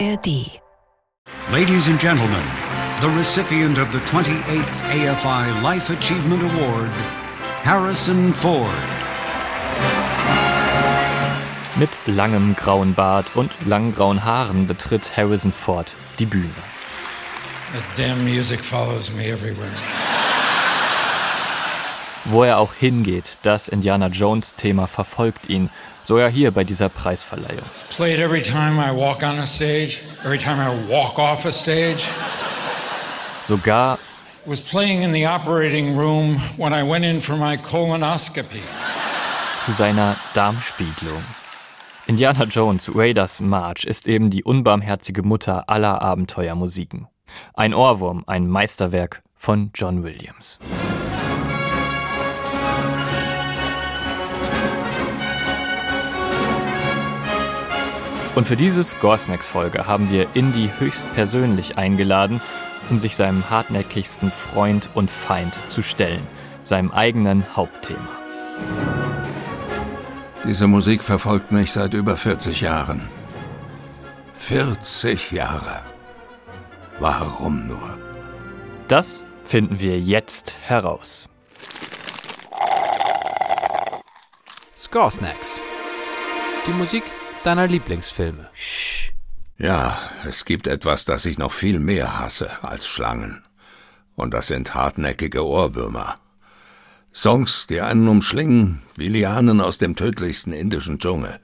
ARD. Ladies and gentlemen, the recipient of the 28th AFI Life Achievement Award, Harrison Ford. Mit langem grauen Bart und langen grauen Haaren betritt Harrison Ford die Bühne. That damn music follows me everywhere. Wo er auch hingeht, das Indiana Jones-Thema verfolgt ihn, so ja hier bei dieser Preisverleihung. It's played every time I walk on a stage, every time I walk off a stage. Sogar was playing in the operating room when I went in for my colonoscopy. zu seiner Darmspiegelung. Indiana Jones Raiders March ist eben die unbarmherzige Mutter aller Abenteuermusiken. Ein Ohrwurm, ein Meisterwerk von John Williams. Und für diese Scoresnacks-Folge haben wir Indy höchstpersönlich eingeladen, um sich seinem hartnäckigsten Freund und Feind zu stellen, seinem eigenen Hauptthema. Diese Musik verfolgt mich seit über 40 Jahren. 40 Jahre. Warum nur? Das finden wir jetzt heraus. Score Snacks. Die Musik deiner Lieblingsfilme. Ja, es gibt etwas, das ich noch viel mehr hasse als Schlangen. Und das sind hartnäckige Ohrwürmer. Songs, die einen umschlingen wie Lianen aus dem tödlichsten indischen Dschungel.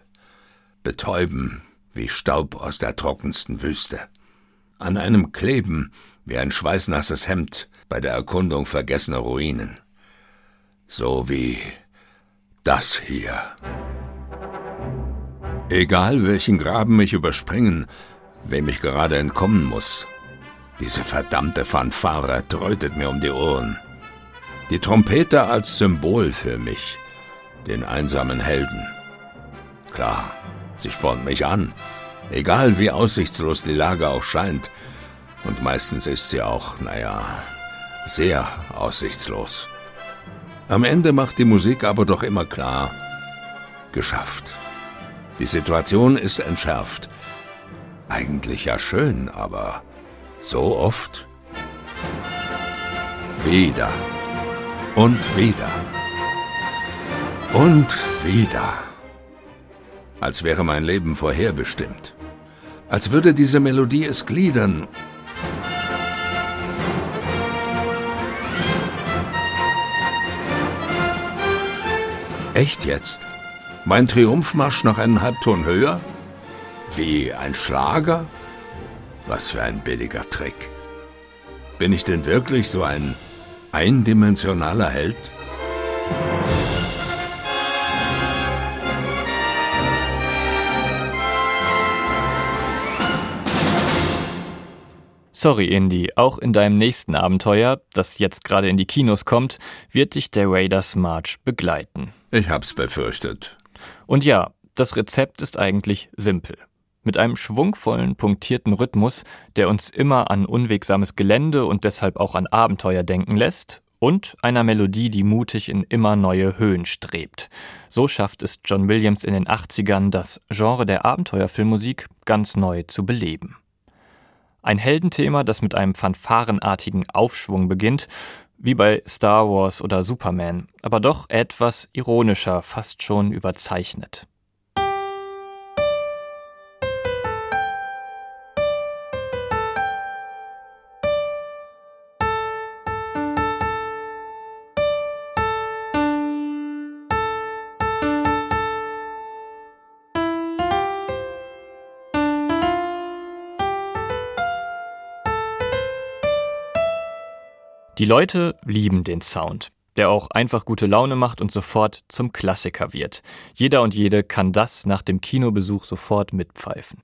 Betäuben wie Staub aus der trockensten Wüste. An einem kleben wie ein schweißnasses Hemd bei der Erkundung vergessener Ruinen. So wie das hier. Egal welchen Graben ich überspringen, wem ich gerade entkommen muss. Diese verdammte Fanfare trötet mir um die Ohren. Die Trompete als Symbol für mich, den einsamen Helden. Klar, sie spornt mich an, egal wie aussichtslos die Lage auch scheint. Und meistens ist sie auch, naja, sehr aussichtslos. Am Ende macht die Musik aber doch immer klar, geschafft. Die Situation ist entschärft. Eigentlich ja schön, aber so oft? Wieder. Und wieder. Und wieder. Als wäre mein Leben vorherbestimmt. Als würde diese Melodie es gliedern. Echt jetzt? Mein Triumphmarsch noch einen Halbton höher? Wie ein Schlager? Was für ein billiger Trick. Bin ich denn wirklich so ein eindimensionaler Held? Sorry, Indy, auch in deinem nächsten Abenteuer, das jetzt gerade in die Kinos kommt, wird dich der Raiders March begleiten. Ich hab's befürchtet. Und ja, das Rezept ist eigentlich simpel. Mit einem schwungvollen, punktierten Rhythmus, der uns immer an unwegsames Gelände und deshalb auch an Abenteuer denken lässt, und einer Melodie, die mutig in immer neue Höhen strebt. So schafft es John Williams in den 80ern, das Genre der Abenteuerfilmmusik ganz neu zu beleben. Ein Heldenthema, das mit einem fanfarenartigen Aufschwung beginnt, wie bei Star Wars oder Superman, aber doch etwas ironischer, fast schon überzeichnet. Die Leute lieben den Sound, der auch einfach gute Laune macht und sofort zum Klassiker wird. Jeder und jede kann das nach dem Kinobesuch sofort mitpfeifen.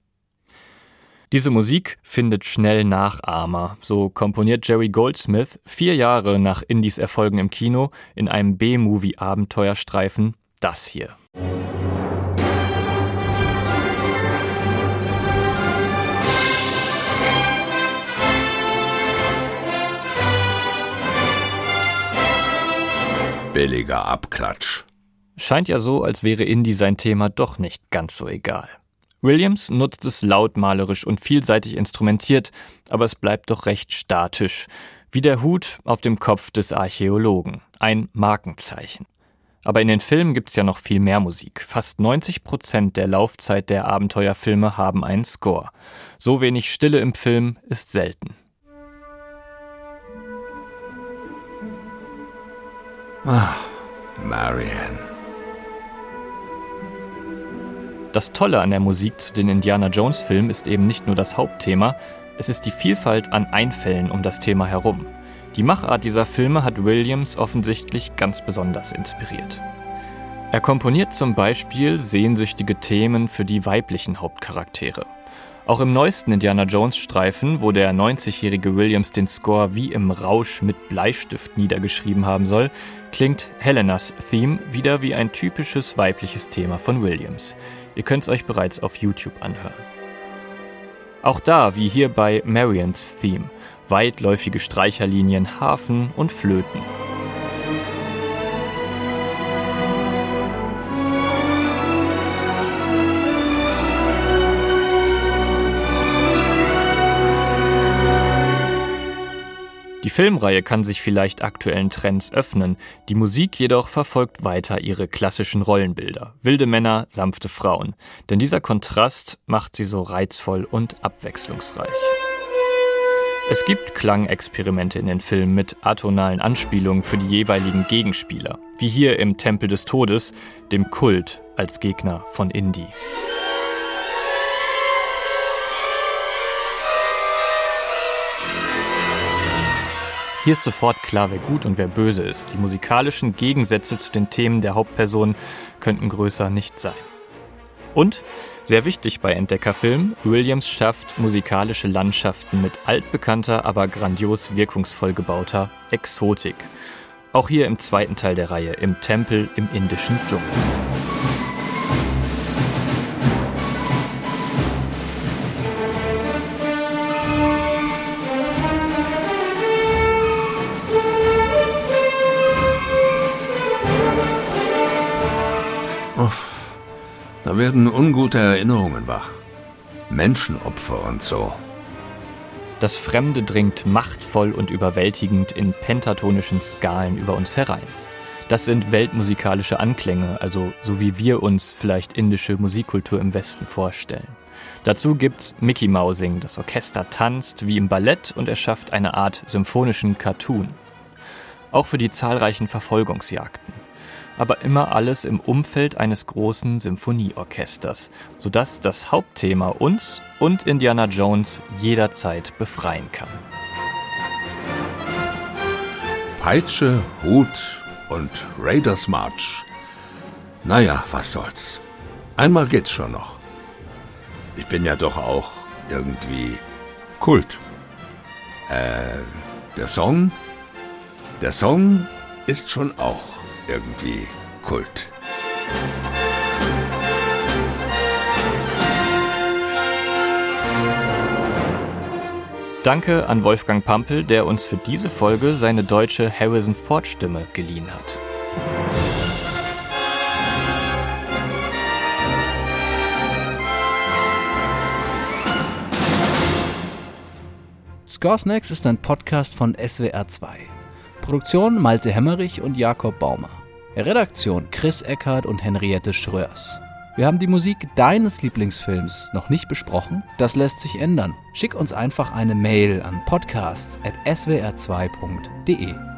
Diese Musik findet schnell Nachahmer. So komponiert Jerry Goldsmith vier Jahre nach Indies Erfolgen im Kino in einem B-Movie-Abenteuerstreifen das hier. Billiger Abklatsch. Scheint ja so, als wäre Indie sein Thema doch nicht ganz so egal. Williams nutzt es lautmalerisch und vielseitig instrumentiert, aber es bleibt doch recht statisch, wie der Hut auf dem Kopf des Archäologen, ein Markenzeichen. Aber in den Filmen gibt's ja noch viel mehr Musik. Fast 90 Prozent der Laufzeit der Abenteuerfilme haben einen Score. So wenig Stille im Film ist selten. Ah, Marianne. Das Tolle an der Musik zu den Indiana Jones Filmen ist eben nicht nur das Hauptthema, es ist die Vielfalt an Einfällen um das Thema herum. Die Machart dieser Filme hat Williams offensichtlich ganz besonders inspiriert. Er komponiert zum Beispiel sehnsüchtige Themen für die weiblichen Hauptcharaktere. Auch im neuesten Indiana Jones Streifen, wo der 90-jährige Williams den Score wie im Rausch mit Bleistift niedergeschrieben haben soll, klingt Helenas Theme wieder wie ein typisches weibliches Thema von Williams. Ihr könnt es euch bereits auf YouTube anhören. Auch da, wie hier bei Marians Theme, weitläufige Streicherlinien, Hafen und Flöten. Filmreihe kann sich vielleicht aktuellen Trends öffnen, die Musik jedoch verfolgt weiter ihre klassischen Rollenbilder. Wilde Männer, sanfte Frauen. Denn dieser Kontrast macht sie so reizvoll und abwechslungsreich. Es gibt Klangexperimente in den Filmen mit atonalen Anspielungen für die jeweiligen Gegenspieler, wie hier im Tempel des Todes, dem Kult als Gegner von Indy. Hier ist sofort klar, wer gut und wer böse ist. Die musikalischen Gegensätze zu den Themen der Hauptperson könnten größer nicht sein. Und, sehr wichtig bei Entdeckerfilmen, Williams schafft musikalische Landschaften mit altbekannter, aber grandios wirkungsvoll gebauter Exotik. Auch hier im zweiten Teil der Reihe, im Tempel im indischen Dschungel. Da werden ungute Erinnerungen wach. Menschenopfer und so. Das Fremde dringt machtvoll und überwältigend in pentatonischen Skalen über uns herein. Das sind weltmusikalische Anklänge, also so wie wir uns vielleicht indische Musikkultur im Westen vorstellen. Dazu gibt's Mickey Mousing, das Orchester tanzt wie im Ballett und erschafft eine Art symphonischen Cartoon. Auch für die zahlreichen Verfolgungsjagden aber immer alles im Umfeld eines großen Symphonieorchesters, sodass das Hauptthema uns und Indiana Jones jederzeit befreien kann. Peitsche, Hut und Raiders March. Naja, was soll's. Einmal geht's schon noch. Ich bin ja doch auch irgendwie Kult. Äh, der Song? Der Song ist schon auch irgendwie Kult. Danke an Wolfgang Pampel, der uns für diese Folge seine deutsche Harrison Ford Stimme geliehen hat. Score Snacks ist ein Podcast von SWR2. Produktion Malte Hemmerich und Jakob Baumer. Redaktion Chris Eckhardt und Henriette Schröers. Wir haben die Musik deines Lieblingsfilms noch nicht besprochen. Das lässt sich ändern. Schick uns einfach eine Mail an podcasts.swr2.de.